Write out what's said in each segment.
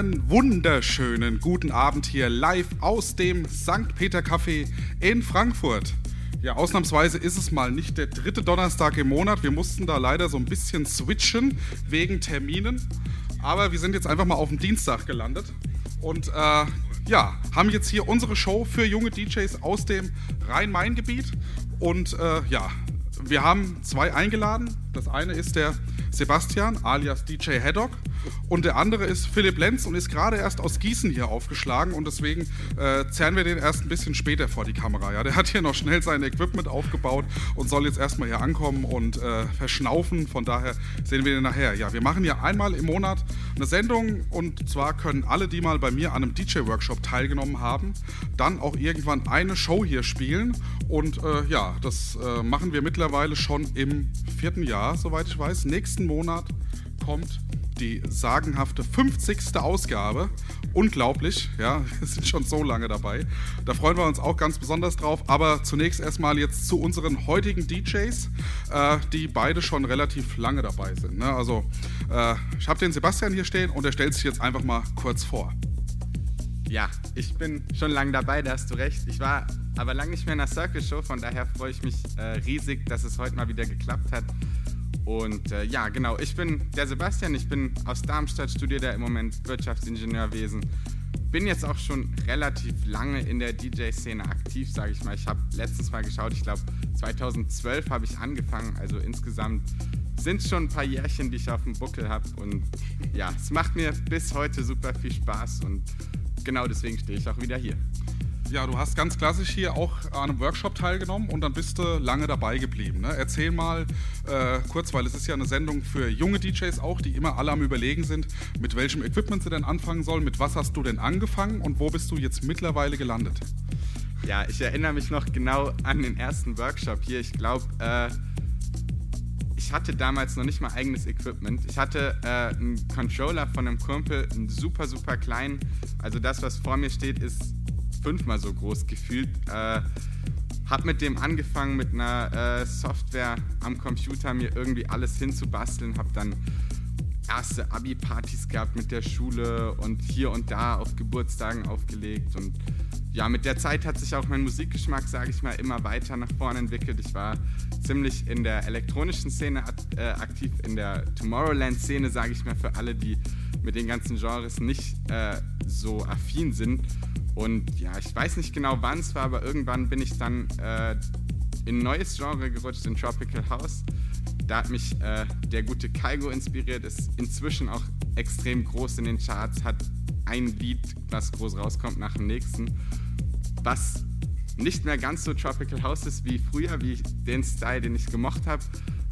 Einen wunderschönen guten Abend hier live aus dem St. Peter Café in Frankfurt. Ja, ausnahmsweise ist es mal nicht der dritte Donnerstag im Monat. Wir mussten da leider so ein bisschen switchen wegen Terminen. Aber wir sind jetzt einfach mal auf dem Dienstag gelandet. Und äh, ja, haben jetzt hier unsere Show für junge DJs aus dem Rhein-Main-Gebiet. Und äh, ja, wir haben zwei eingeladen. Das eine ist der Sebastian alias DJ Haddock und der andere ist Philipp Lenz und ist gerade erst aus Gießen hier aufgeschlagen und deswegen äh, zerren wir den erst ein bisschen später vor die Kamera. Ja? Der hat hier noch schnell sein Equipment aufgebaut und soll jetzt erstmal hier ankommen und äh, verschnaufen. Von daher sehen wir den nachher. Ja, wir machen hier einmal im Monat eine Sendung und zwar können alle, die mal bei mir an einem DJ-Workshop teilgenommen haben, dann auch irgendwann eine Show hier spielen und äh, ja, das äh, machen wir mittlerweile schon im vierten Jahr, soweit ich weiß. Nächsten Monat kommt die sagenhafte 50. Ausgabe. Unglaublich, ja, wir sind schon so lange dabei. Da freuen wir uns auch ganz besonders drauf. Aber zunächst erstmal jetzt zu unseren heutigen DJs, äh, die beide schon relativ lange dabei sind. Ne? Also, äh, ich habe den Sebastian hier stehen und er stellt sich jetzt einfach mal kurz vor. Ja, ich bin schon lange dabei, da hast du recht. Ich war aber lange nicht mehr in der Circle Show, von daher freue ich mich äh, riesig, dass es heute mal wieder geklappt hat. Und äh, ja, genau, ich bin der Sebastian, ich bin aus Darmstadt, studiere da im Moment Wirtschaftsingenieurwesen. Bin jetzt auch schon relativ lange in der DJ-Szene aktiv, sage ich mal. Ich habe letztens mal geschaut, ich glaube 2012 habe ich angefangen, also insgesamt sind schon ein paar Jährchen, die ich auf dem Buckel habe. Und ja, es macht mir bis heute super viel Spaß und genau deswegen stehe ich auch wieder hier. Ja, du hast ganz klassisch hier auch an einem Workshop teilgenommen und dann bist du lange dabei geblieben. Ne? Erzähl mal äh, kurz, weil es ist ja eine Sendung für junge DJs auch, die immer alle am Überlegen sind, mit welchem Equipment sie denn anfangen sollen, mit was hast du denn angefangen und wo bist du jetzt mittlerweile gelandet? Ja, ich erinnere mich noch genau an den ersten Workshop hier. Ich glaube, äh, ich hatte damals noch nicht mal eigenes Equipment. Ich hatte äh, einen Controller von einem Kumpel, einen super, super kleinen. Also das, was vor mir steht, ist fünfmal so groß gefühlt. Äh, hab mit dem angefangen, mit einer äh, Software am Computer mir irgendwie alles hinzubasteln. Hab dann erste Abi-Partys gehabt mit der Schule und hier und da auf Geburtstagen aufgelegt. Und ja, mit der Zeit hat sich auch mein Musikgeschmack, sage ich mal, immer weiter nach vorne entwickelt. Ich war ziemlich in der elektronischen Szene äh, aktiv, in der Tomorrowland-Szene, sage ich mal, für alle, die mit den ganzen Genres nicht äh, so affin sind. Und ja, ich weiß nicht genau, wann es war, aber irgendwann bin ich dann äh, in ein neues Genre gerutscht, in Tropical House. Da hat mich äh, der gute Kaigo inspiriert, ist inzwischen auch extrem groß in den Charts, hat ein Lied, was groß rauskommt nach dem nächsten, was nicht mehr ganz so Tropical House ist wie früher, wie den Style, den ich gemocht habe.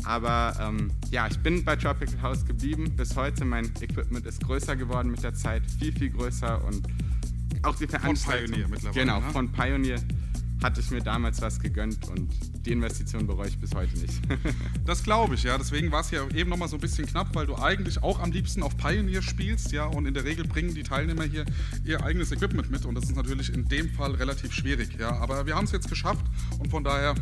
Aber ähm, ja, ich bin bei Tropical House geblieben bis heute. Mein Equipment ist größer geworden mit der Zeit, viel, viel größer und auch die Veranstaltung. Von Pioneer mittlerweile. Genau, ne? von Pioneer hatte ich mir damals was gegönnt und die Investition bereue ich bis heute nicht. Das glaube ich, ja. Deswegen war es ja eben nochmal so ein bisschen knapp, weil du eigentlich auch am liebsten auf Pioneer spielst, ja. Und in der Regel bringen die Teilnehmer hier ihr eigenes Equipment mit. Und das ist natürlich in dem Fall relativ schwierig, ja. Aber wir haben es jetzt geschafft und von daher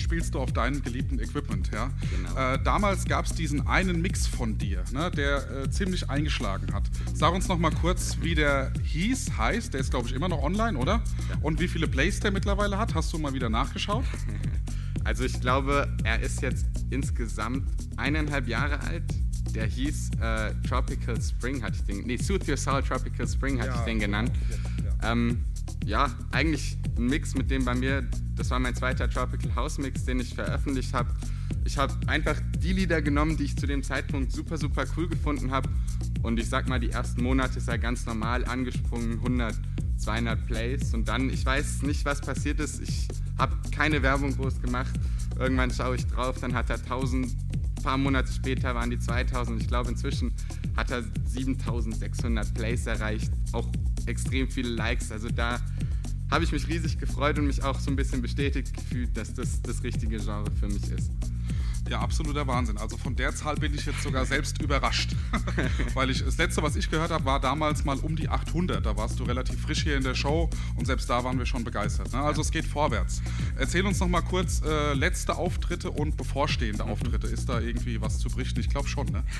spielst du auf deinem geliebten Equipment, ja. Genau. Äh, damals gab es diesen einen Mix von dir, ne, der äh, ziemlich eingeschlagen hat. Sag uns noch mal kurz, wie der hieß, heißt. Der ist, glaube ich, immer noch online, oder? Ja. Und wie viele Plays der mittlerweile hat? Hast du mal wieder nachgeschaut? Also ich glaube, er ist jetzt insgesamt eineinhalb Jahre alt. Der hieß äh, Tropical Spring, hatte ich den. Nee, Soothe Your Soul Tropical Spring hatte ich den genannt. Ja, Ähm, ja, eigentlich ein Mix mit dem bei mir, das war mein zweiter Tropical House Mix, den ich veröffentlicht habe. Ich habe einfach die Lieder genommen, die ich zu dem Zeitpunkt super, super cool gefunden habe. Und ich sag mal, die ersten Monate ist er ganz normal angesprungen, 100, 200 Plays. Und dann, ich weiß nicht, was passiert ist. Ich habe keine Werbung groß gemacht. Irgendwann schaue ich drauf, dann hat er 1000, ein paar Monate später waren die 2000. Ich glaube, inzwischen hat er 7600 Plays erreicht. Auch extrem viele Likes. Also da habe ich mich riesig gefreut und mich auch so ein bisschen bestätigt gefühlt, dass das das richtige Genre für mich ist. Ja, absoluter Wahnsinn. Also von der Zahl bin ich jetzt sogar selbst überrascht. Weil ich, das letzte, was ich gehört habe, war damals mal um die 800. Da warst du relativ frisch hier in der Show und selbst da waren wir schon begeistert. Ne? Also es geht vorwärts. Erzähl uns noch mal kurz äh, letzte Auftritte und bevorstehende mhm. Auftritte. Ist da irgendwie was zu berichten? Ich glaube schon, ne?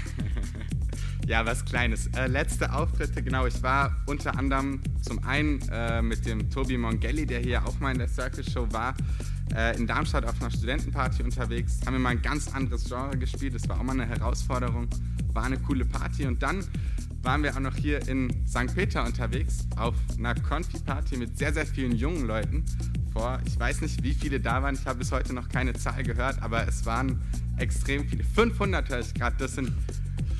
Ja, was Kleines. Äh, letzte Auftritte, genau. Ich war unter anderem zum einen äh, mit dem Tobi Mongelli, der hier auch mal in der Circle Show war, äh, in Darmstadt auf einer Studentenparty unterwegs. Haben wir mal ein ganz anderes Genre gespielt. Das war auch mal eine Herausforderung. War eine coole Party. Und dann waren wir auch noch hier in St. Peter unterwegs auf einer Confi-Party mit sehr, sehr vielen jungen Leuten. Vor, ich weiß nicht, wie viele da waren. Ich habe bis heute noch keine Zahl gehört, aber es waren extrem viele. 500 höre ich gerade. Das sind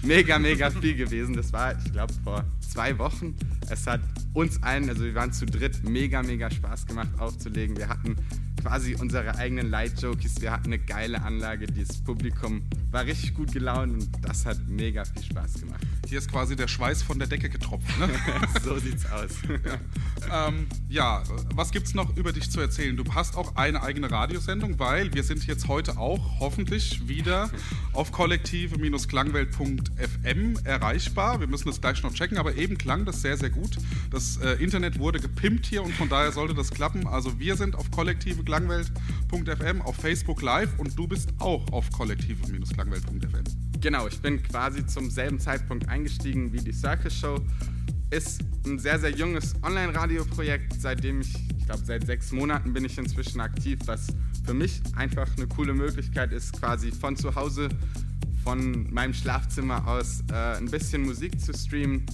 mega, mega viel gewesen. Das war, ich glaube, vor zwei Wochen. Es hat uns allen, also wir waren zu dritt, mega, mega Spaß gemacht aufzulegen. Wir hatten quasi unsere eigenen Light-Jokies. Wir hatten eine geile Anlage. Das Publikum war richtig gut gelaunt und das hat mega viel Spaß gemacht. Hier ist quasi der Schweiß von der Decke getropft. Ne? so sieht's aus. ja. Ähm, ja, was gibt's noch über dich zu erzählen? Du hast auch eine eigene Radiosendung, weil wir sind jetzt heute auch hoffentlich wieder auf kollektive-klangwelt.fm erreichbar. Wir müssen das gleich noch checken, aber eben klang das sehr, sehr gut. Das äh, Internet wurde gepimpt hier und von daher sollte das klappen. Also wir sind auf kollektive-klangwelt.fm, auf Facebook Live und du bist auch auf kollektive-klangwelt.fm. Genau, ich bin quasi zum selben Zeitpunkt eingestiegen wie die Circus Show. Ist ein sehr, sehr junges Online-Radio-Projekt, seitdem ich, ich glaube, seit sechs Monaten bin ich inzwischen aktiv, was für mich einfach eine coole Möglichkeit ist, quasi von zu Hause, von meinem Schlafzimmer aus äh, ein bisschen Musik zu streamen,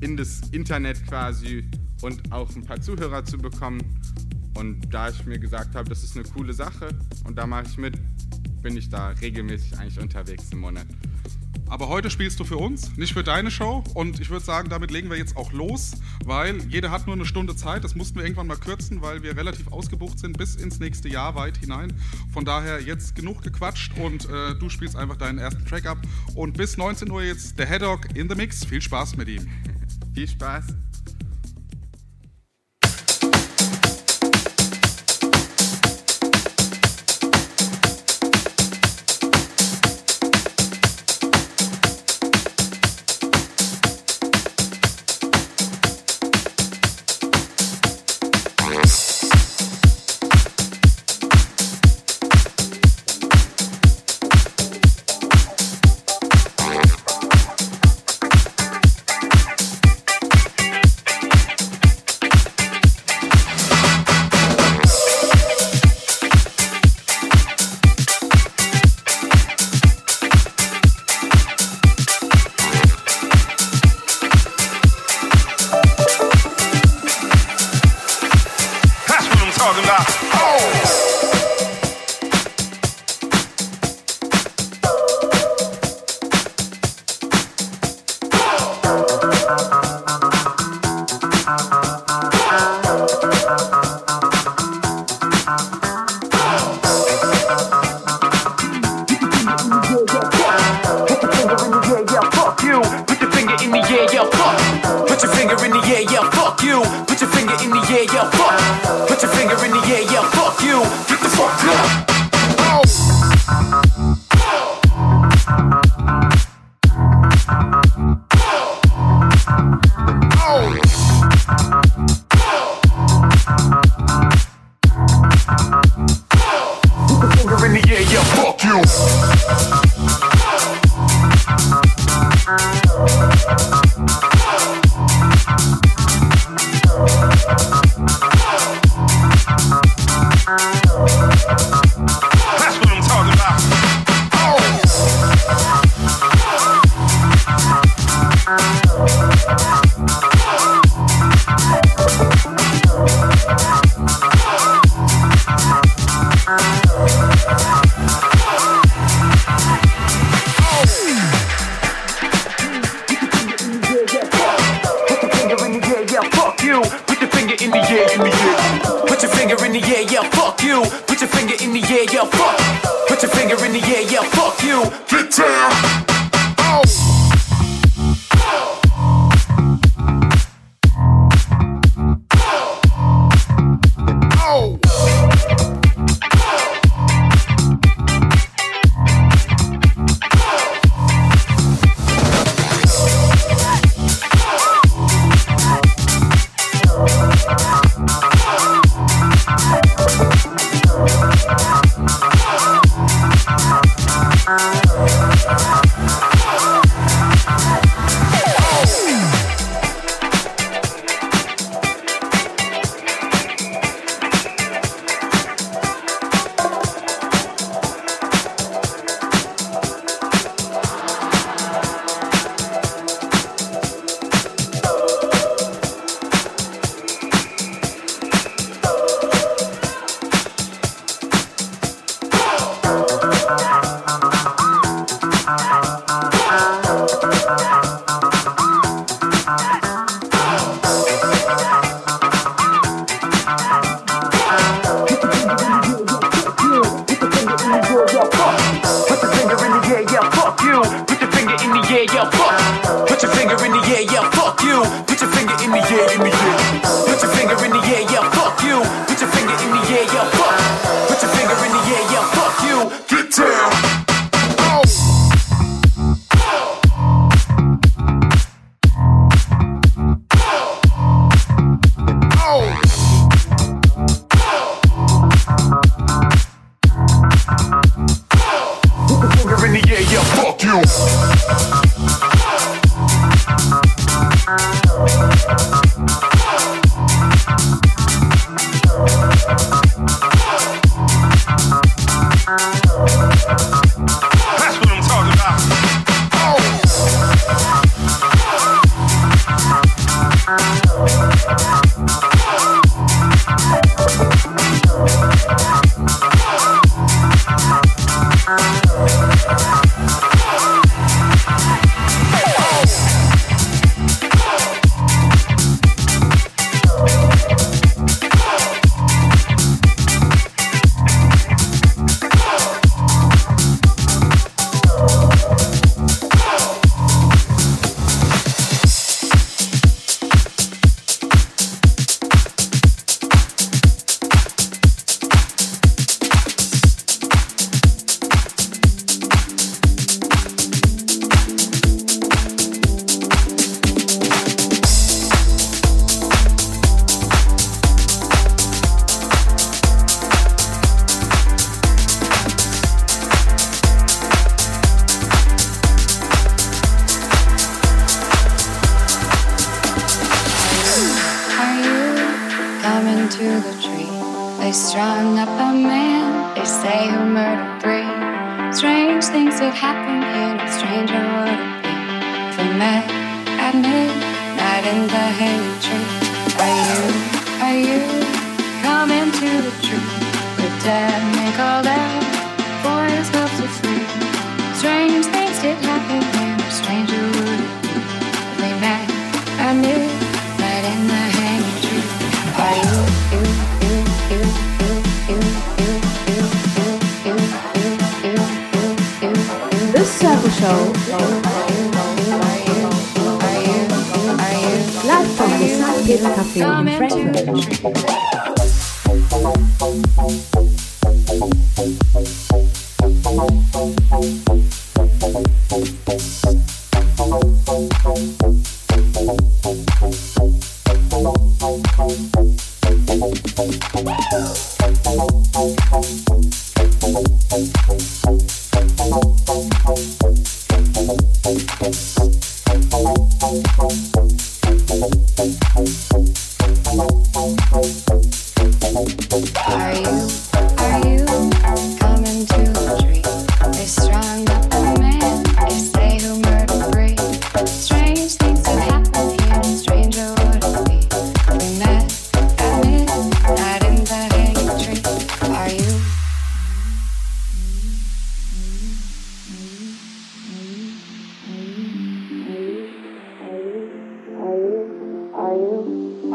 in das Internet quasi und auch ein paar Zuhörer zu bekommen. Und da ich mir gesagt habe, das ist eine coole Sache und da mache ich mit, bin ich da regelmäßig eigentlich unterwegs im Monat. Aber heute spielst du für uns, nicht für deine Show. Und ich würde sagen, damit legen wir jetzt auch los, weil jeder hat nur eine Stunde Zeit. Das mussten wir irgendwann mal kürzen, weil wir relativ ausgebucht sind bis ins nächste Jahr weit hinein. Von daher jetzt genug gequatscht und äh, du spielst einfach deinen ersten Track ab. Und bis 19 Uhr jetzt der Headlock in the Mix. Viel Spaß mit ihm. Viel Spaß.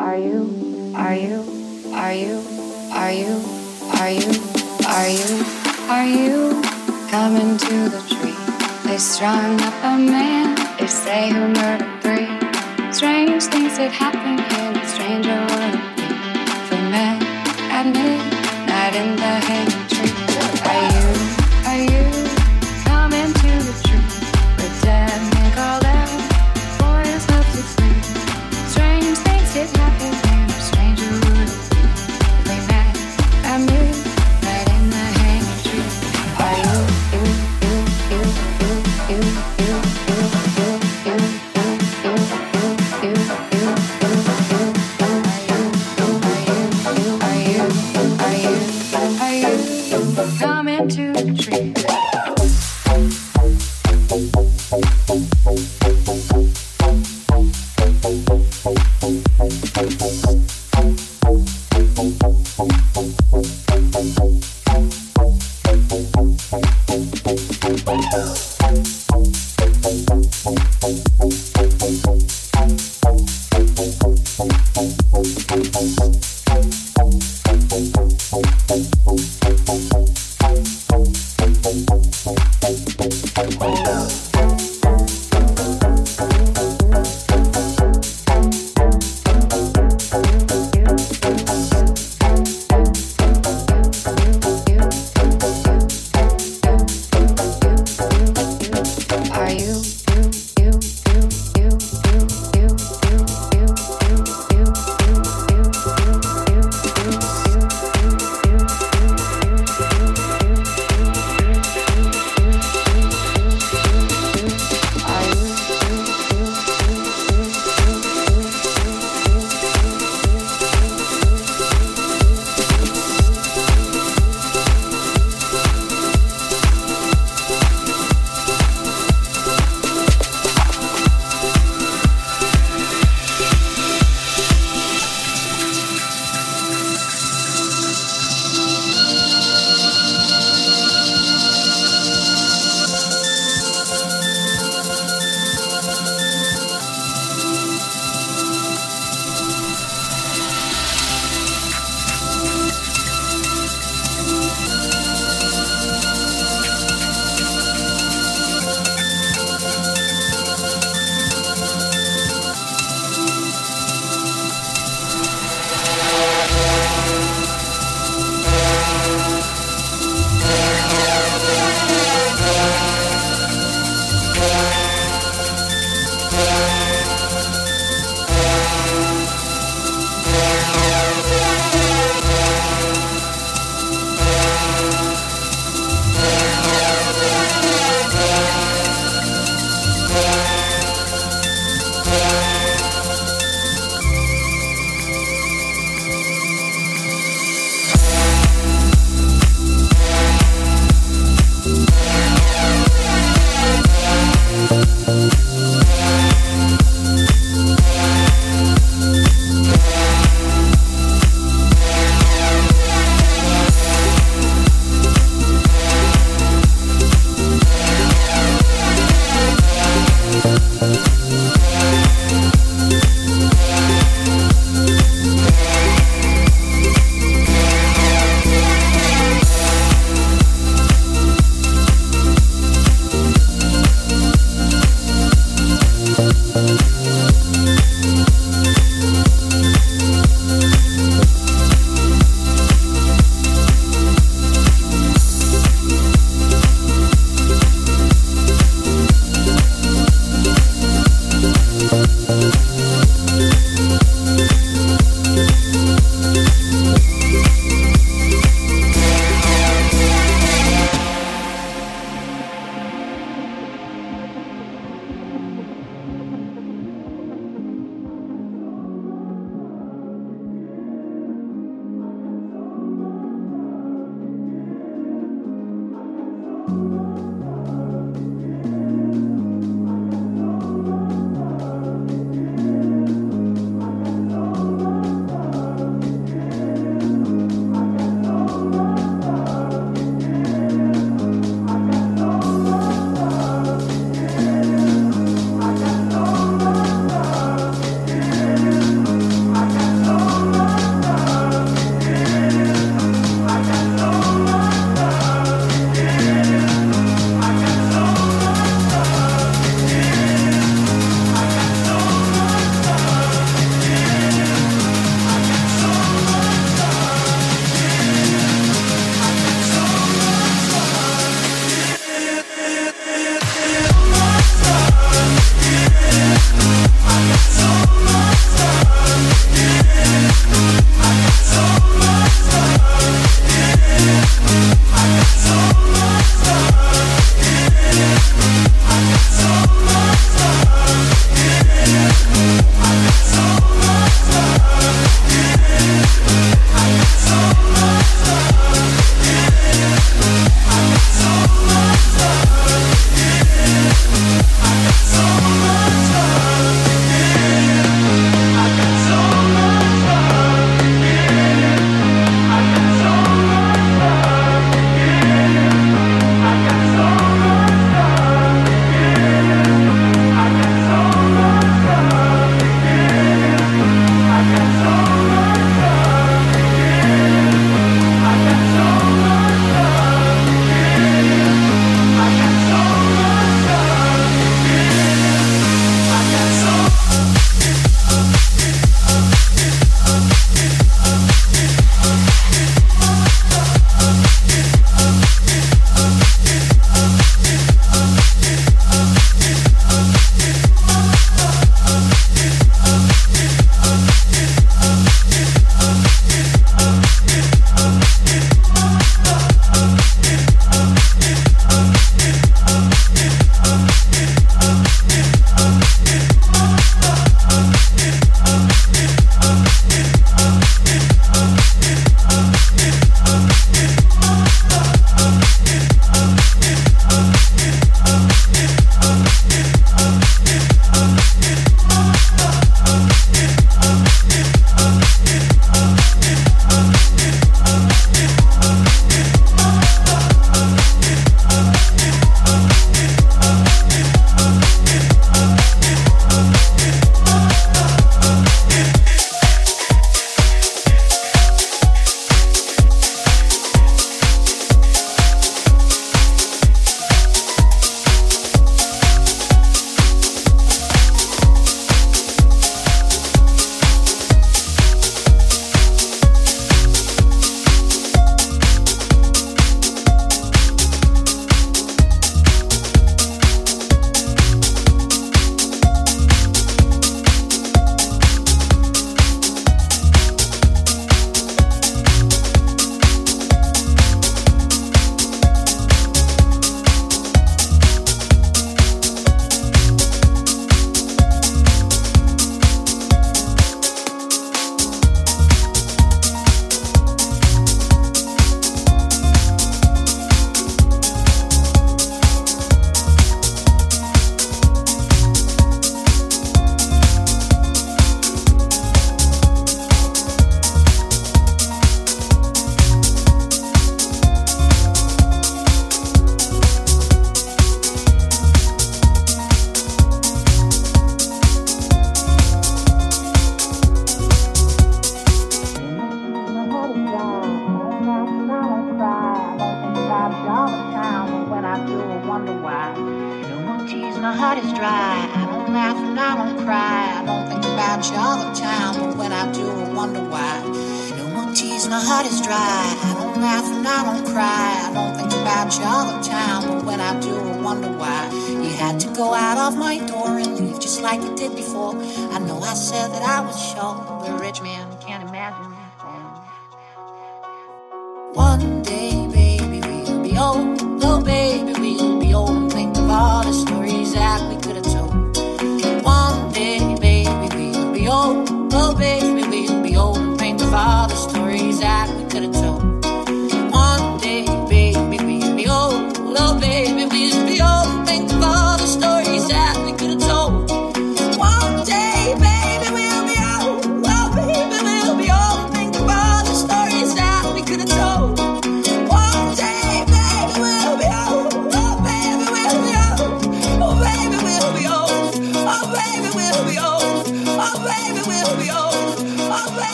Are you? Are you? Are you? Are you? Are you? Are you? Are you? Coming to the tree. They strung up a man. They say who murdered three. Strange things that happen here. The stranger would be for men at midnight in the hay.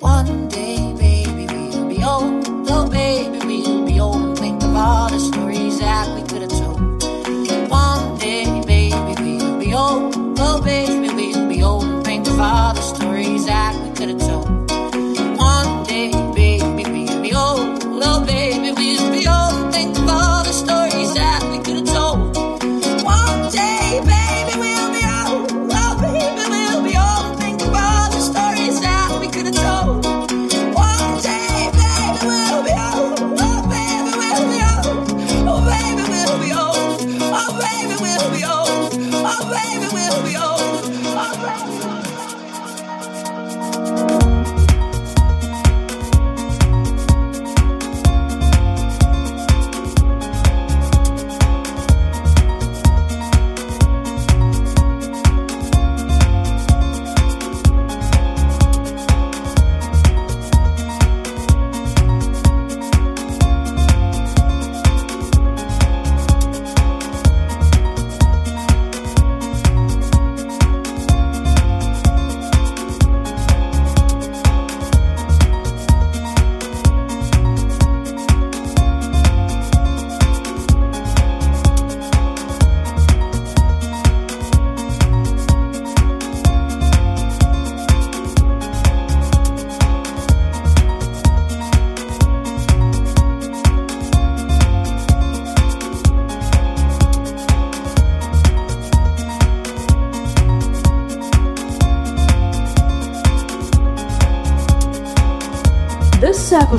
One.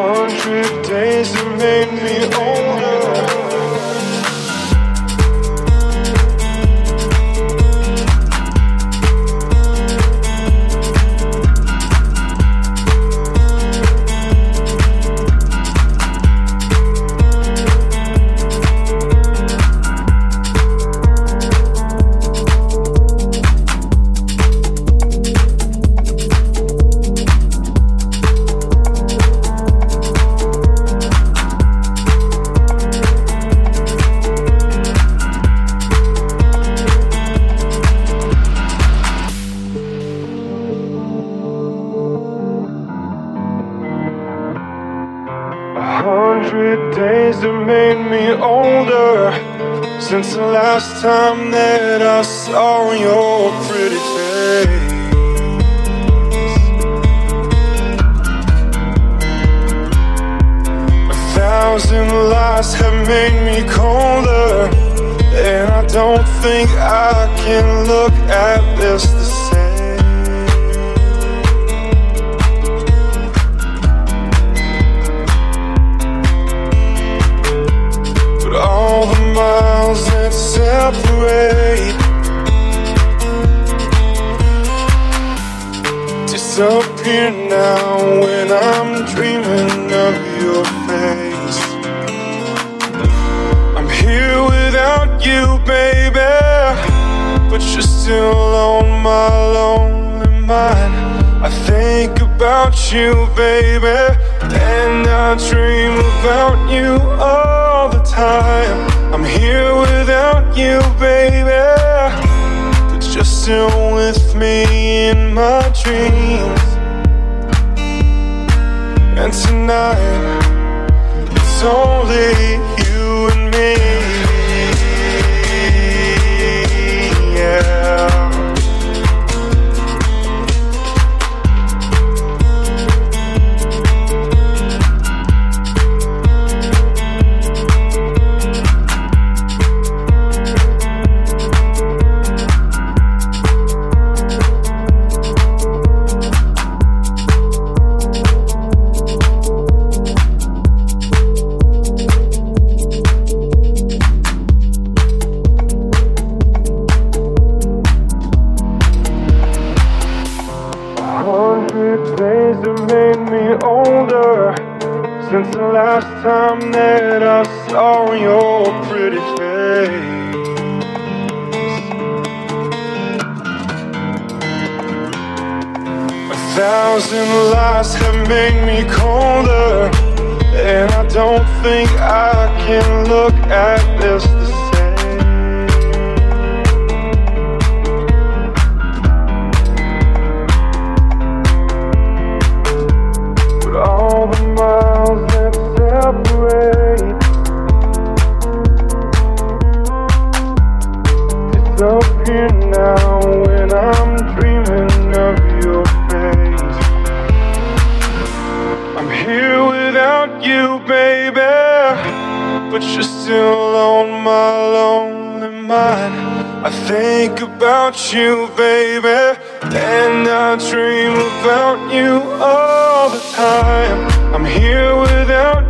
hundred days that made me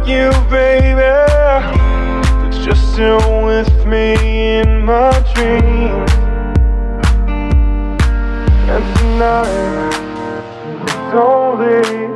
you, baby. it's you still with me in my dreams. And tonight, it's all.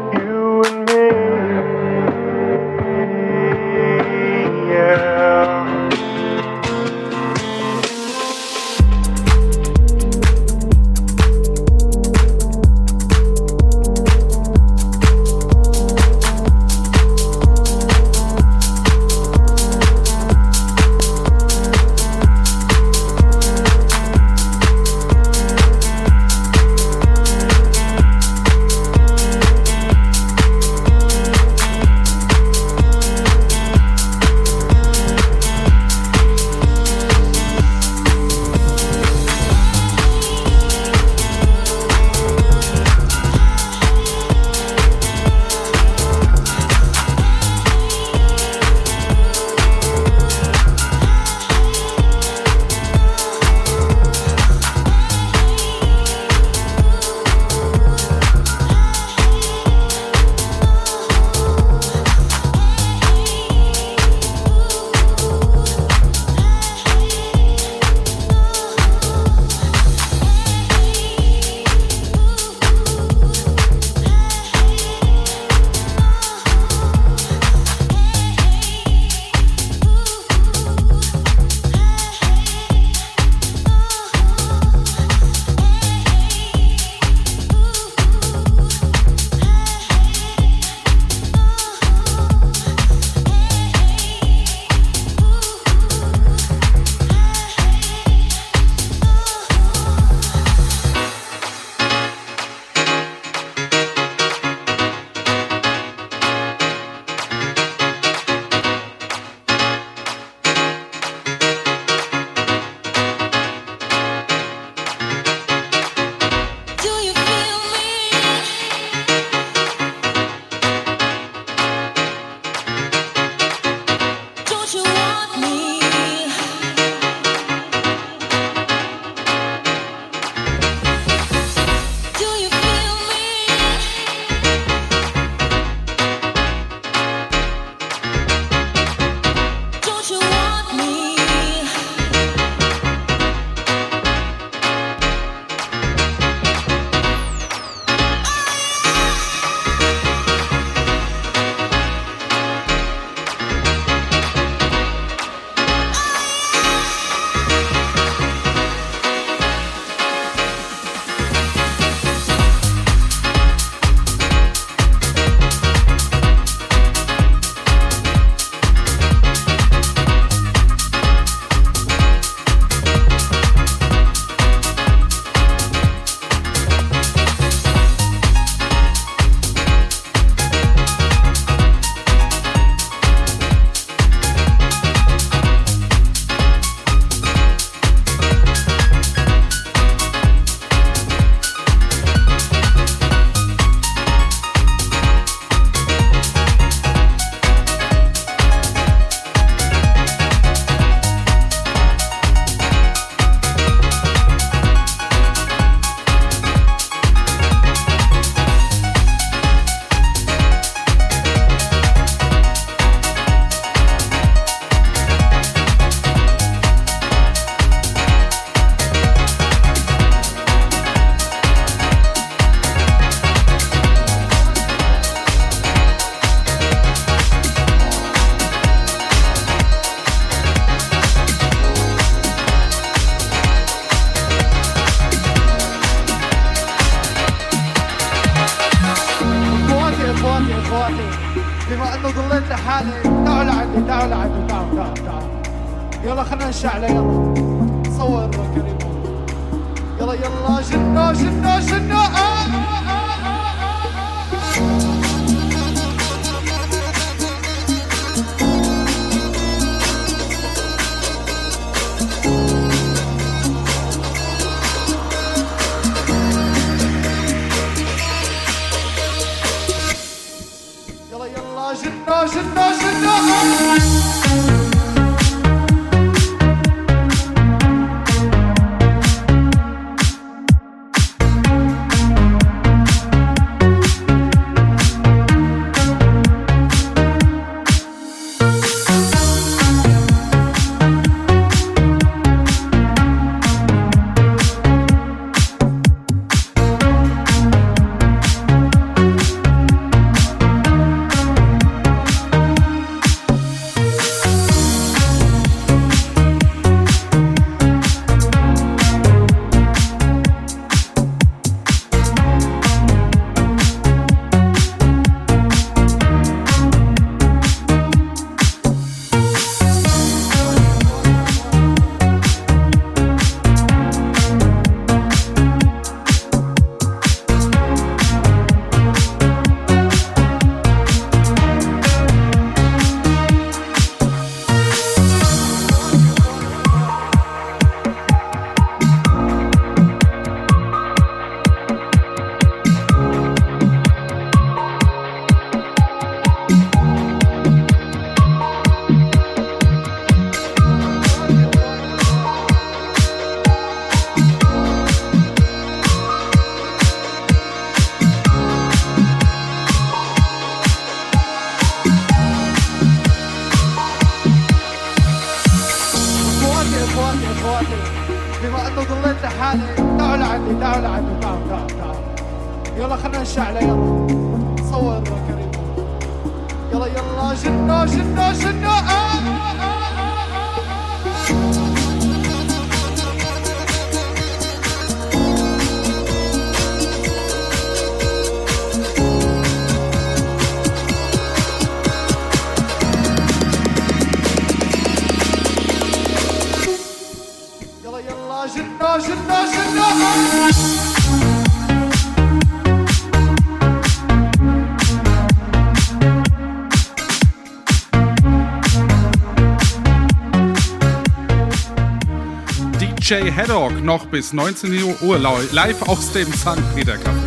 DJ Haddock noch bis 19 Uhr live aus dem St. Peter Café.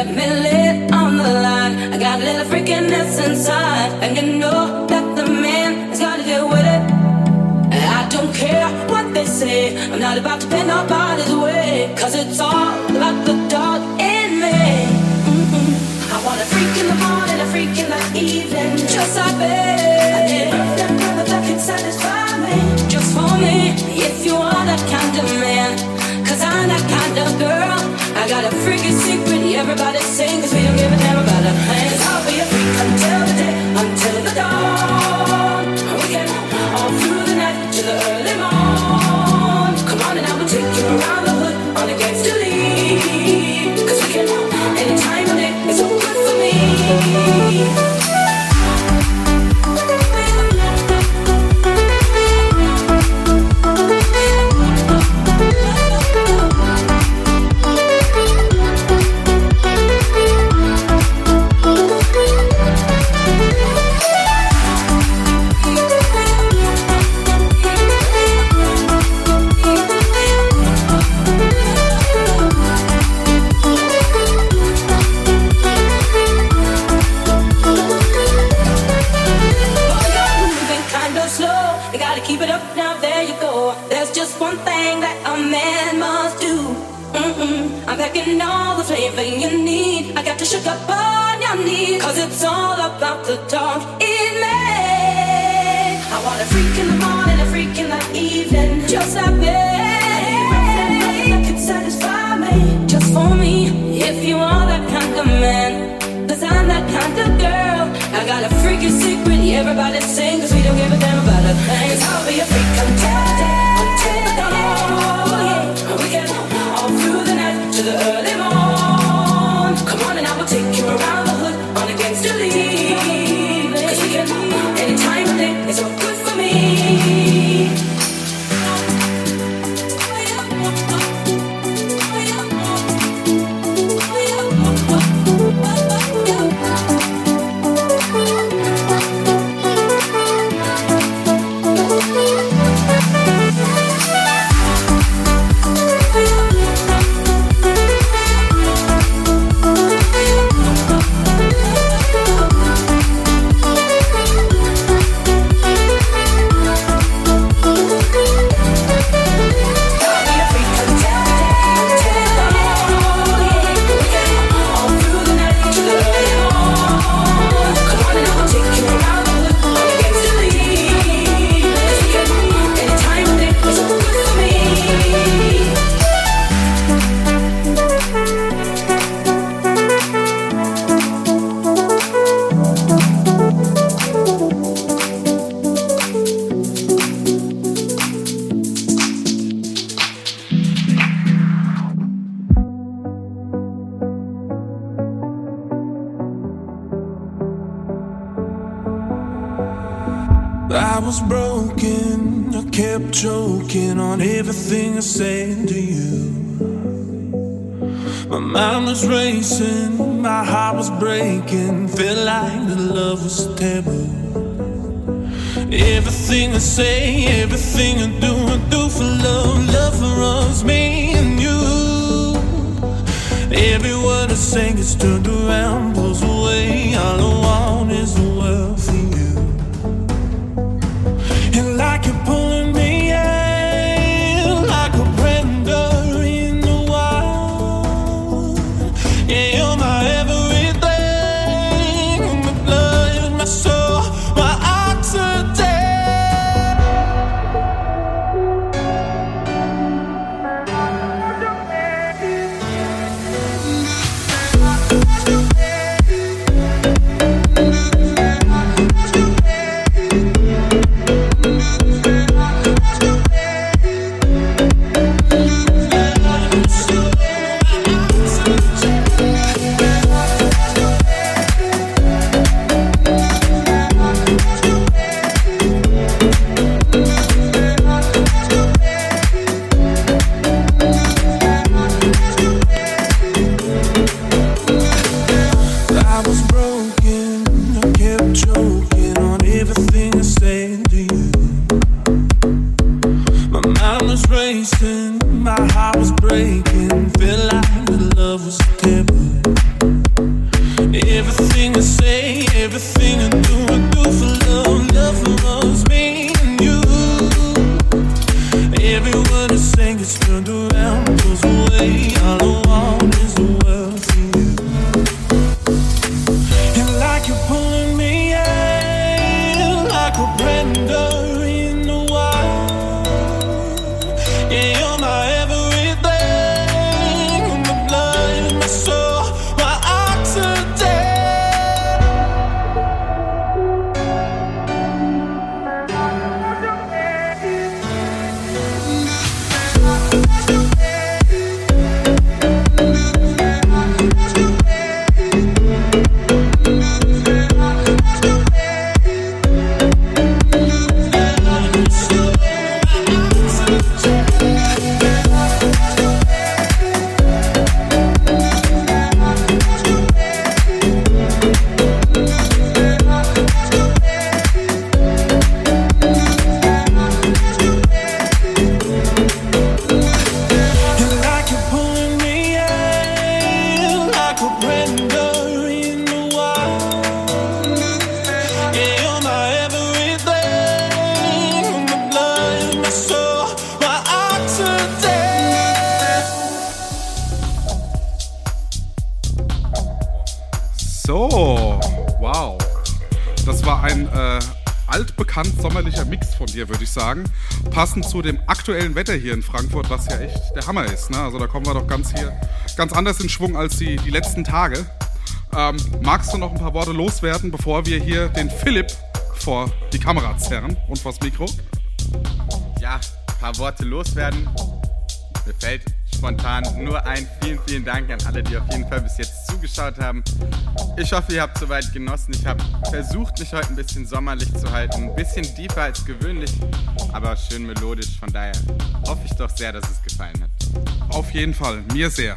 Let me lay on the line. I got a little freakiness inside, and you know that the man has got to deal with it. I don't care what they say. I'm not about to bend nobody's way, cause it's all about the dog in me. Mm-mm. I want a freak in the morning, a freak in the evening, just like me. I need a girlfriend, brother that can satisfy me, just for me. If you are that kind of man, cause I'm that kind of girl. I got a secret, everybody sing, cause we don't give a damn about thing. Cause I'll be freak until the day, until the dawn. We can all through the night the early morn. Come on and I will take you around the hood on a gangster we can of day, it's for me. Everybody sing, breaking, felt like the love was taboo. Everything I say, everything I do, I do for love, love us, me and you. Every word I say gets turned around, pulls away. All I Passend zu dem aktuellen Wetter hier in Frankfurt, was ja echt der Hammer ist. Ne? Also da kommen wir doch ganz hier ganz anders in Schwung als die, die letzten Tage. Ähm, magst du noch ein paar Worte loswerden, bevor wir hier den Philipp vor die Kamera zerren und vors Mikro? Ja, ein paar Worte loswerden. Mir fällt spontan nur ein. Vielen, vielen Dank an alle, die auf jeden Fall bis jetzt zugeschaut haben. Ich hoffe, ihr habt soweit genossen. Ich habe versucht, mich heute ein bisschen sommerlich zu halten. Ein bisschen tiefer als gewöhnlich, aber schön melodisch. Von daher hoffe ich doch sehr, dass es gefallen hat. Auf jeden Fall, mir sehr.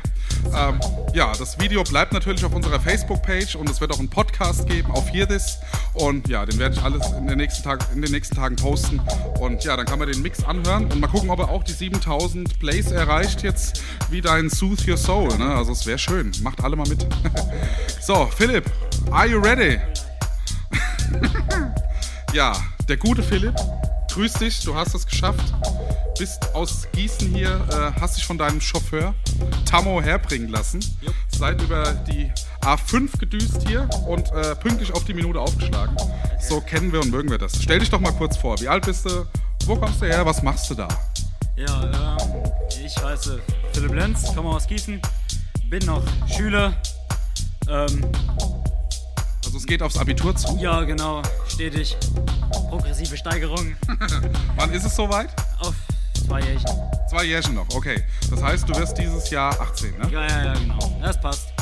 Ähm, ja, das Video bleibt natürlich auf unserer Facebook-Page und es wird auch einen Podcast geben auf Hear This. Und ja, den werde ich alles in den, nächsten Tag, in den nächsten Tagen posten. Und ja, dann kann man den Mix anhören und mal gucken, ob er auch die 7000 Plays erreicht jetzt wie dein Soothe Your Soul. Ne? Also es wäre schön. Macht alle mal mit. so, Philipp, are you ready? ja, der gute Philipp, grüß dich, du hast es geschafft. Bist aus Gießen hier, äh, hast dich von deinem Chauffeur Tammo herbringen lassen. Seid über die A5 gedüst hier und äh, pünktlich auf die Minute aufgeschlagen. So kennen wir und mögen wir das. Stell dich doch mal kurz vor. Wie alt bist du? Wo kommst du her? Was machst du da? Ja, ähm, ich heiße Philipp Lenz, komme aus Gießen, bin noch Schüler. Ähm, Also es geht aufs Abitur zu. ja, genau, stetig. Progressive Steigerung Wann ist es soweit? auf zwei Jährchen. Zwei Jährchen noch, okay. Das heißt, du wirst dieses Jahr 18, ne? Ja, ja, ja, genau. Das passt.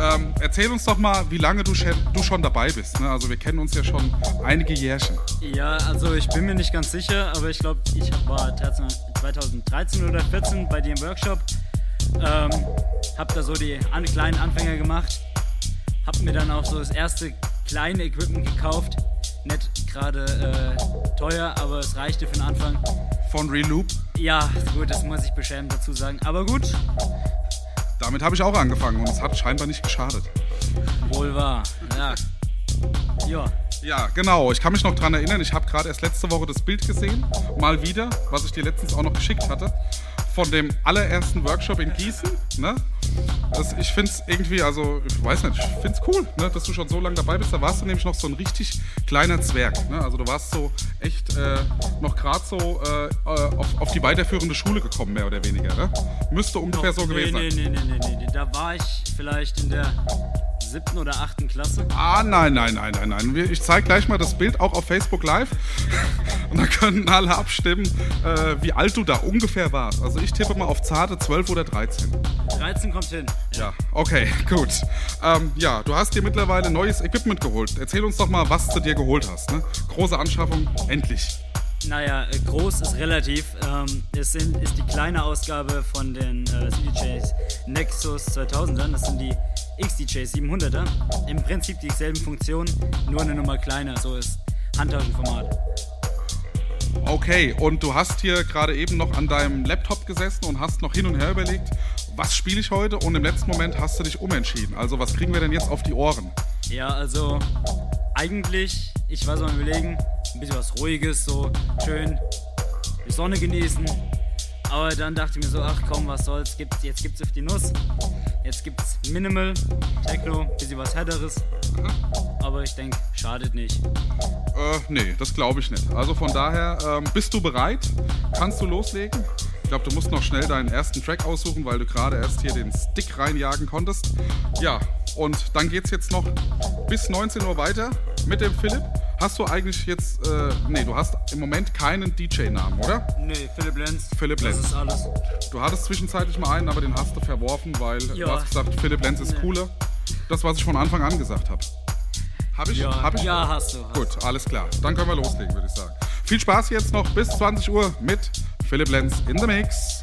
Ähm, erzähl uns doch mal, wie lange du, schon- du schon dabei bist. Ne? Also wir kennen uns ja schon einige Jährchen. Ja, also ich bin mir nicht ganz sicher, aber ich glaube, ich war 13 2013 oder 14 bei dir im Workshop. Ähm, hab da so die an, kleinen Anfänger gemacht. Hab mir dann auch so das erste kleine Equipment gekauft. Nicht gerade äh, teuer, aber es reichte für den Anfang. Von Reloop. Ja, gut, das muss ich beschämend dazu sagen. Aber gut, Damit habe ich auch angefangen und es hat scheinbar nicht geschadet. wohl wahr. Ja. Ja. Ja, genau. Ich kann mich noch dran erinnern, ich habe gerade erst letzte Woche das Bild gesehen, mal wieder, was ich dir letztens auch noch geschickt hatte, von dem allerersten Workshop in Gießen. Ne? Das, ich finde es irgendwie, also ich weiß nicht, ich finde es cool, ne, dass du schon so lange dabei bist. Da warst du nämlich noch so ein richtig kleiner Zwerg. Ne? Also du warst so echt äh, noch gerade so äh, auf, auf die weiterführende Schule gekommen, mehr oder weniger. Ne? Müsste ungefähr so nee, gewesen nee, sein. nee, nee, nee, nee, nee. Da war ich vielleicht in der siebten oder achten Klasse. Ah, nein, nein, nein, nein, nein. Ich zeige gleich mal das Bild auch auf Facebook Live. Und dann können alle abstimmen, äh, wie alt du da ungefähr warst. Also ich tippe mal auf zarte 12 oder 13. 13 kommt hin. Ja, okay, gut. Ähm, ja, du hast dir mittlerweile neues Equipment geholt. Erzähl uns doch mal, was du dir geholt hast. Ne? Große Anschaffung, endlich. Naja, äh, groß ist relativ. Ähm, es sind, ist die kleine Ausgabe von den äh, CDJs Nexus 2000ern. Das sind die XDJ 700er. Im Prinzip dieselben Funktionen, nur eine Nummer kleiner. So ist Handtaschenformat. Okay, und du hast hier gerade eben noch an deinem Laptop gesessen und hast noch hin und her überlegt, was spiele ich heute? Und im letzten Moment hast du dich umentschieden. Also was kriegen wir denn jetzt auf die Ohren? Ja, also eigentlich, ich war so am überlegen, ein bisschen was Ruhiges, so schön die Sonne genießen. Aber dann dachte ich mir so, ach komm, was soll's, gibt, jetzt gibt's auf die Nuss. Jetzt gibt's Minimal, Techno, bisschen was Härteres. Aber ich denke, schadet nicht. Äh, nee, das glaube ich nicht. Also von daher, ähm, bist du bereit? Kannst du loslegen? Ich glaube, du musst noch schnell deinen ersten Track aussuchen, weil du gerade erst hier den Stick reinjagen konntest. Ja, und dann geht's jetzt noch bis 19 Uhr weiter mit dem Philipp. Hast du eigentlich jetzt, äh, nee, du hast im Moment keinen DJ-Namen, oder? Nee, Philipp Lenz. Philipp Lenz. Das ist alles. Du hattest zwischenzeitlich mal einen, aber den hast du verworfen, weil Ja. du hast gesagt, Philipp Lenz ist Nee. cooler. Das, was ich von Anfang an gesagt habe. Hab ich? Ja, Hab ich? ja, hast du. Hast Gut, alles klar. Dann können wir loslegen, würde ich sagen. Viel Spaß jetzt noch bis 20 Uhr mit Philipp Lenz in the Mix.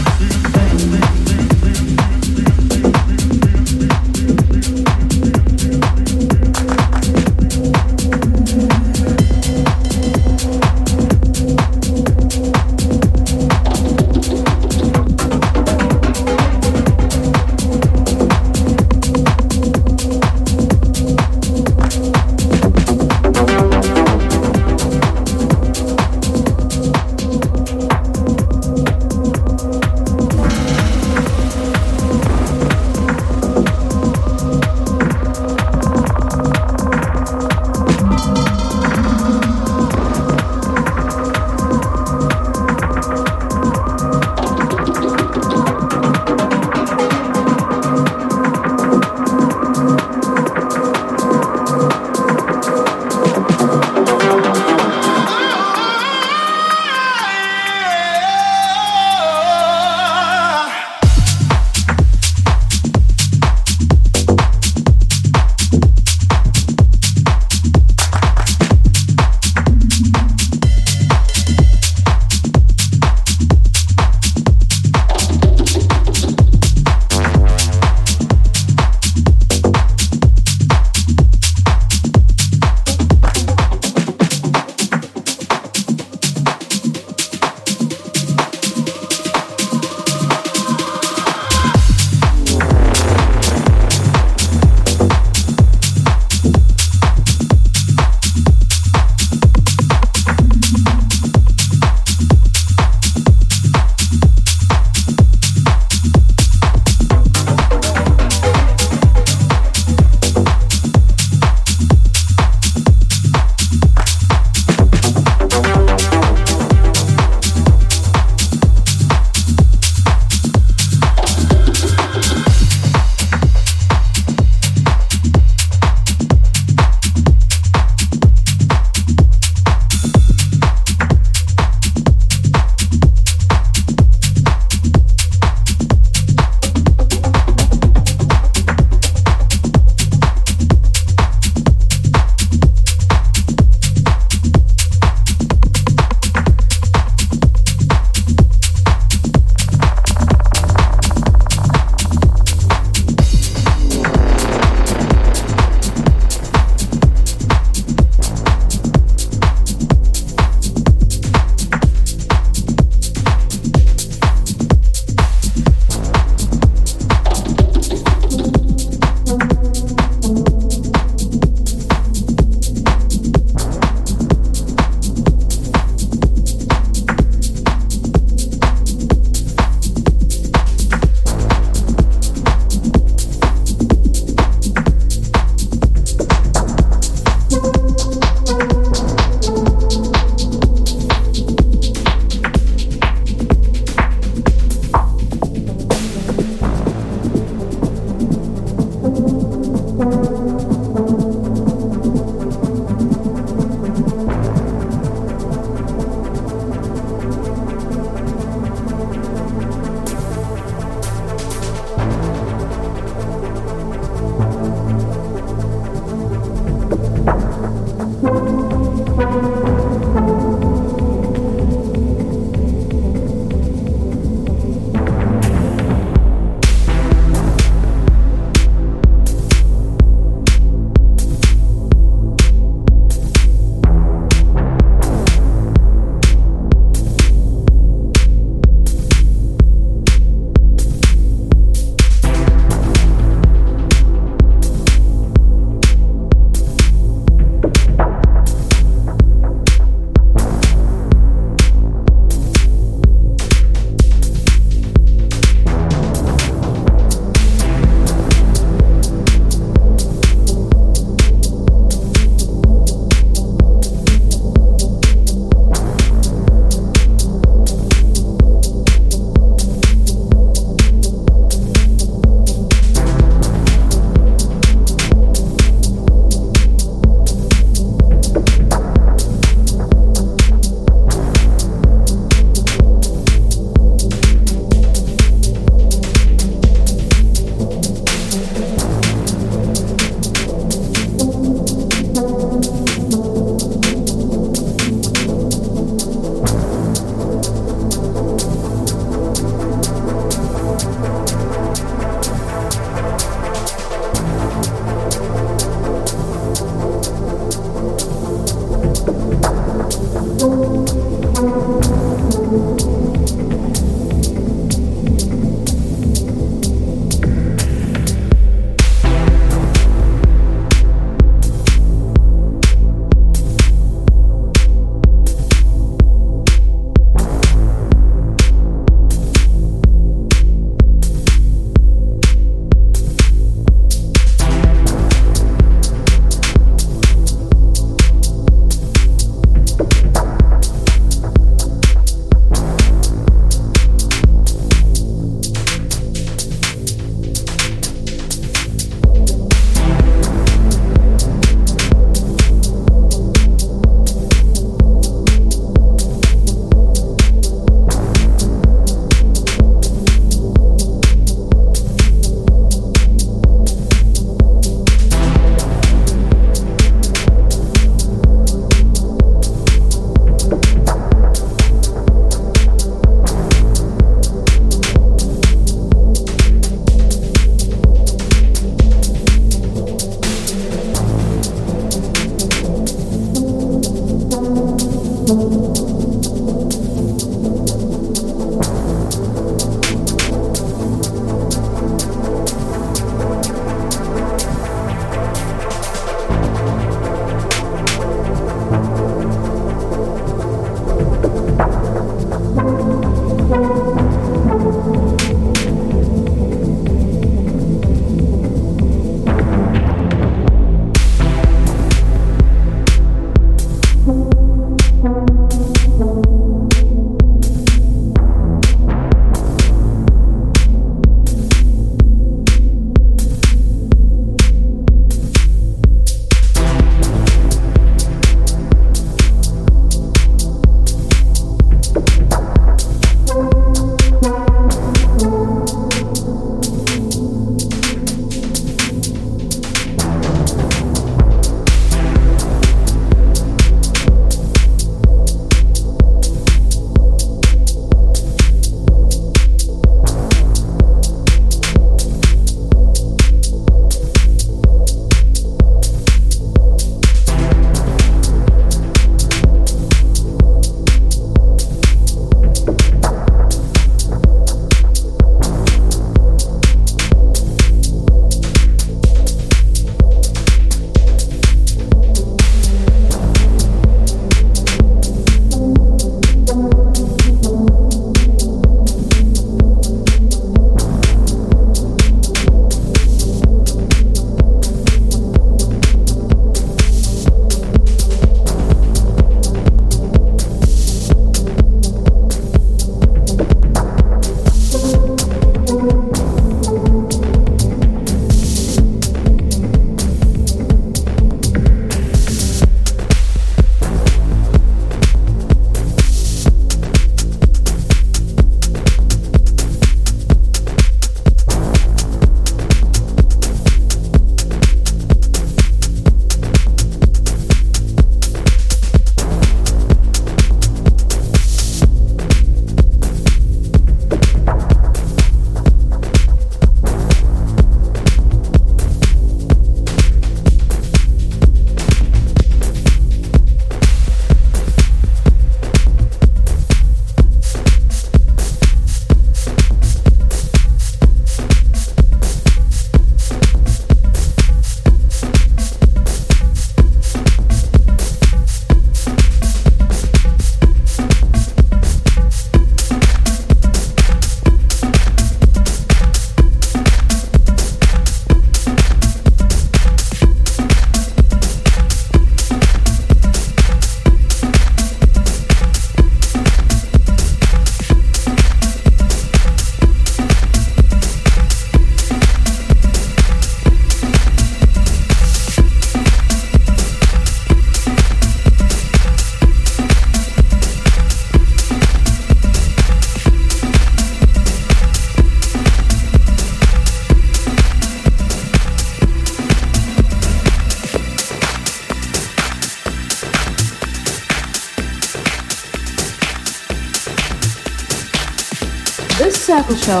This circle Show.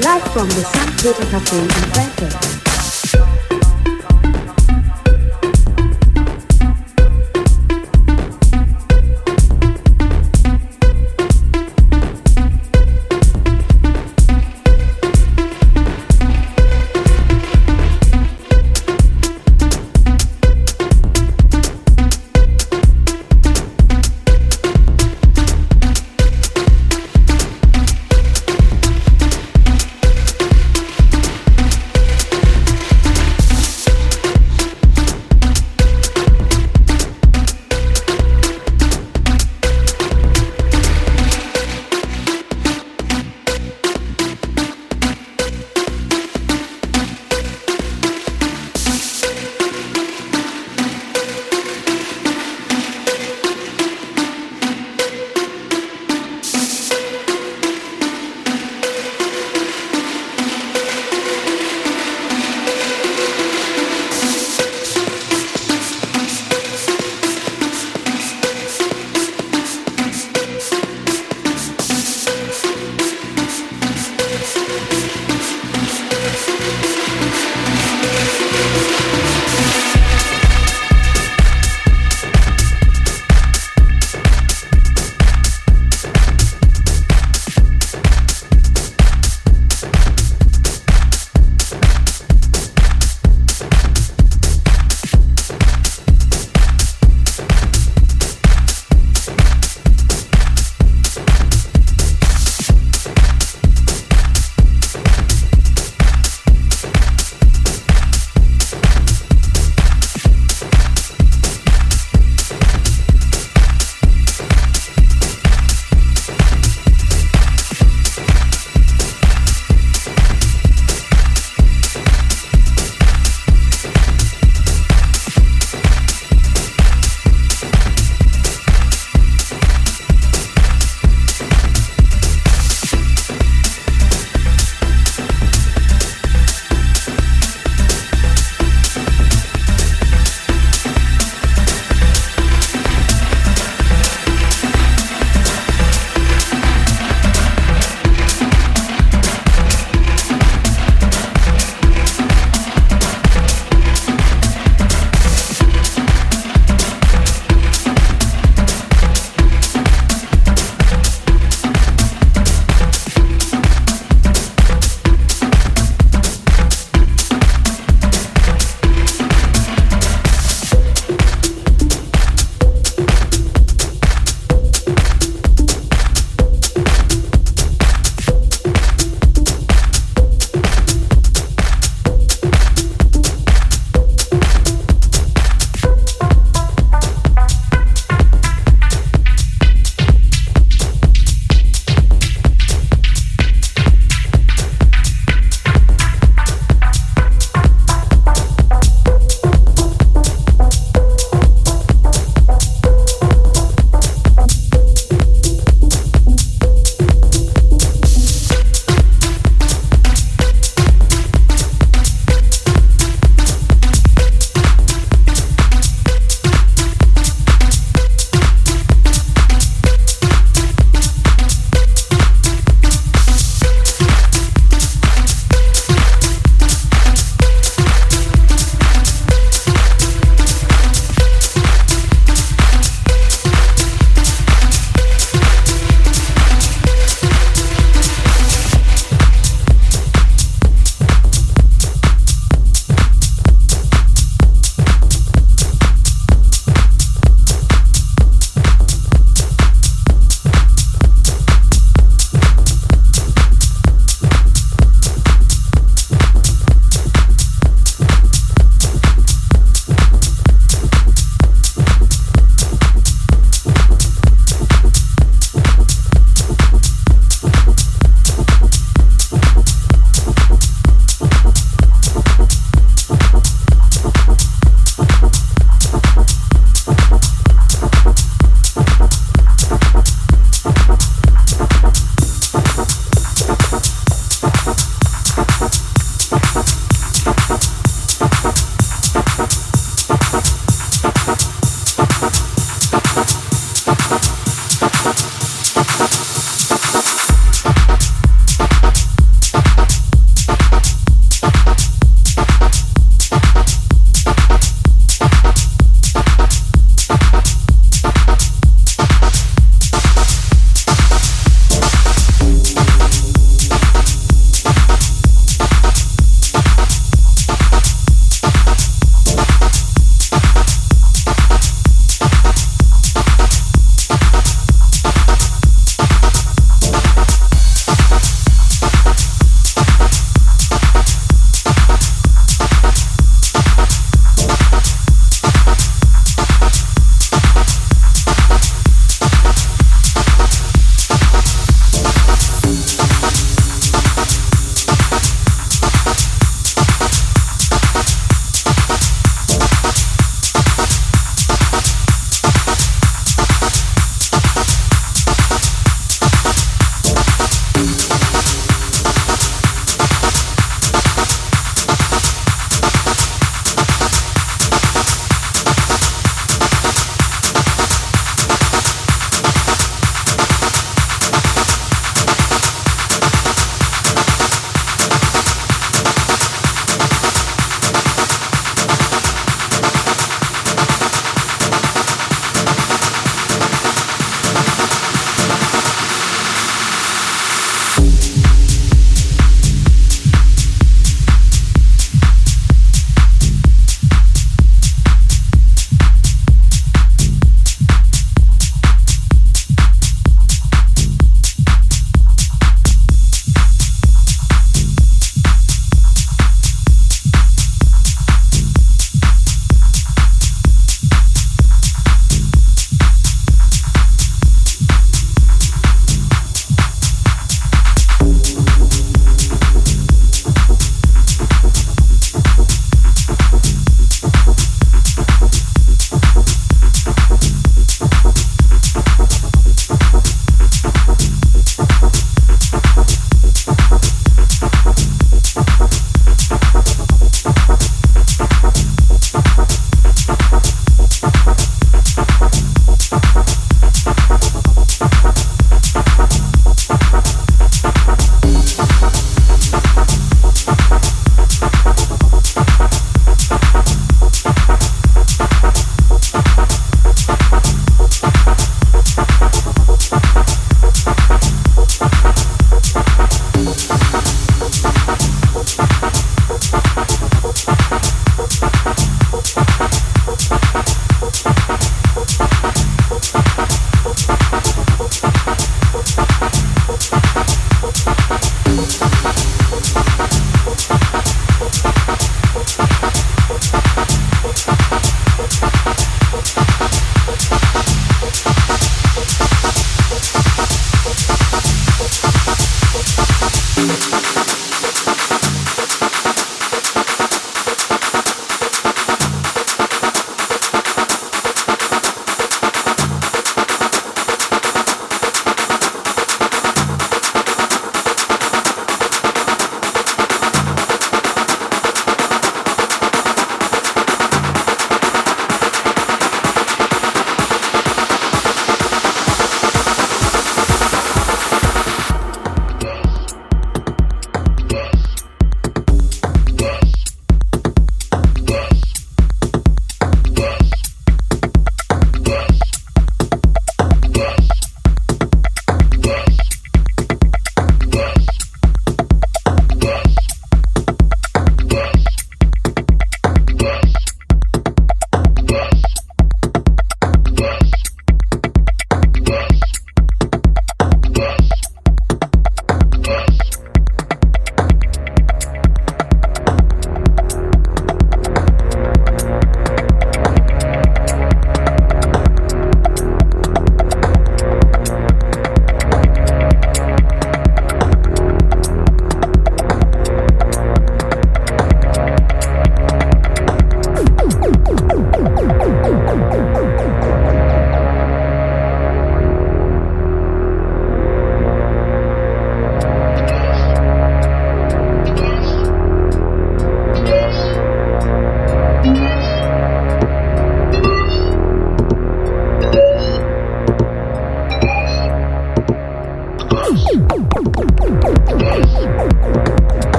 Live from the San Peter Cafe in Frankfurt.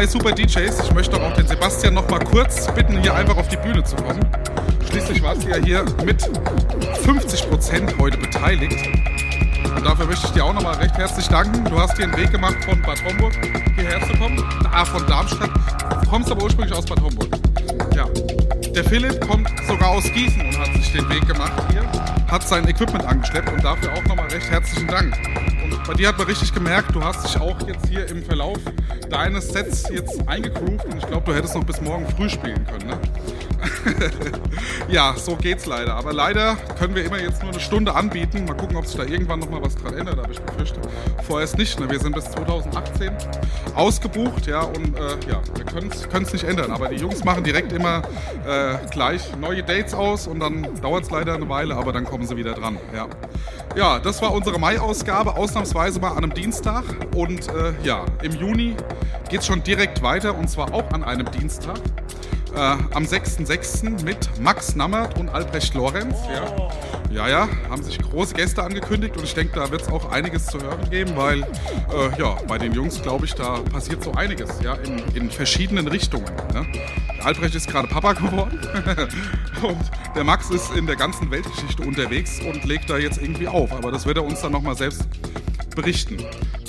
Zwei super DJs. Ich möchte auch den Sebastian noch mal kurz bitten, hier einfach auf die Bühne zu kommen. Schließlich warst du ja hier mit 50% heute beteiligt. Und dafür möchte ich dir auch nochmal recht herzlich danken. Du hast dir einen Weg gemacht von Bad Homburg hierher zu kommen. Ah, von Darmstadt. Du kommst aber ursprünglich aus Bad Homburg. Ja. Der Philipp kommt sogar aus Gießen und hat sich den Weg gemacht hier. Hat sein Equipment angeschleppt und dafür auch nochmal recht herzlichen Dank. Bei dir hat man richtig gemerkt, du hast dich auch jetzt hier im Verlauf deines Sets jetzt eingegroovt und ich glaube, du hättest noch bis morgen früh spielen können, ne? ja, so geht's leider. Aber leider können wir immer jetzt nur eine Stunde anbieten. Mal gucken, ob sich da irgendwann noch mal was dran ändert, aber ich befürchte vorerst nicht. Ne? Wir sind bis 2018 ausgebucht, ja, und äh, ja, wir können es nicht ändern. Aber die Jungs machen direkt immer äh, gleich neue Dates aus und dann dauert es leider eine Weile, aber dann kommen sie wieder dran, ja. Ja, das war unsere Mai-Ausgabe, ausnahmsweise mal an einem Dienstag. Und äh, ja, im Juni geht es schon direkt weiter und zwar auch an einem Dienstag. Äh, am 6.6. mit Max Nammert und Albrecht Lorenz. Ja. ja, ja, haben sich große Gäste angekündigt und ich denke, da wird es auch einiges zu hören geben, weil äh, ja, bei den Jungs, glaube ich, da passiert so einiges, ja, in, in verschiedenen Richtungen. Ne? Albrecht ist gerade Papa geworden und der Max ist in der ganzen Weltgeschichte unterwegs und legt da jetzt irgendwie auf, aber das wird er uns dann nochmal selbst berichten.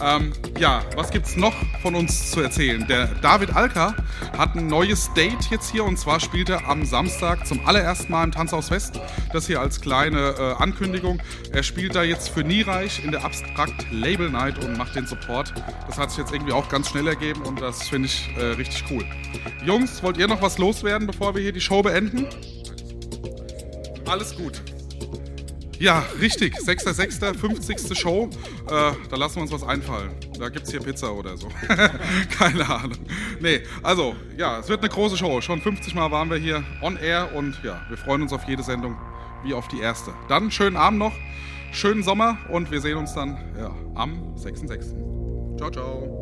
Ähm, ja, was gibt's noch von uns zu erzählen? Der David Alka hat ein neues Date jetzt hier und zwar spielt er am Samstag zum allerersten Mal im Tanzhaus West. Das hier als kleine äh, Ankündigung. Er spielt da jetzt für Niereich in der Abstrakt Label Night und macht den Support. Das hat sich jetzt irgendwie auch ganz schnell ergeben und das finde ich äh, richtig cool. Jungs, wollt ihr noch was loswerden, bevor wir hier die Show beenden? Alles gut. Ja, richtig. 6.6., 50. Show. Äh, da lassen wir uns was einfallen. Da gibt es hier Pizza oder so. Keine Ahnung. Nee, also, ja, es wird eine große Show. Schon 50 Mal waren wir hier on air und ja, wir freuen uns auf jede Sendung wie auf die erste. Dann schönen Abend noch, schönen Sommer und wir sehen uns dann ja, am 6.6. Ciao, ciao.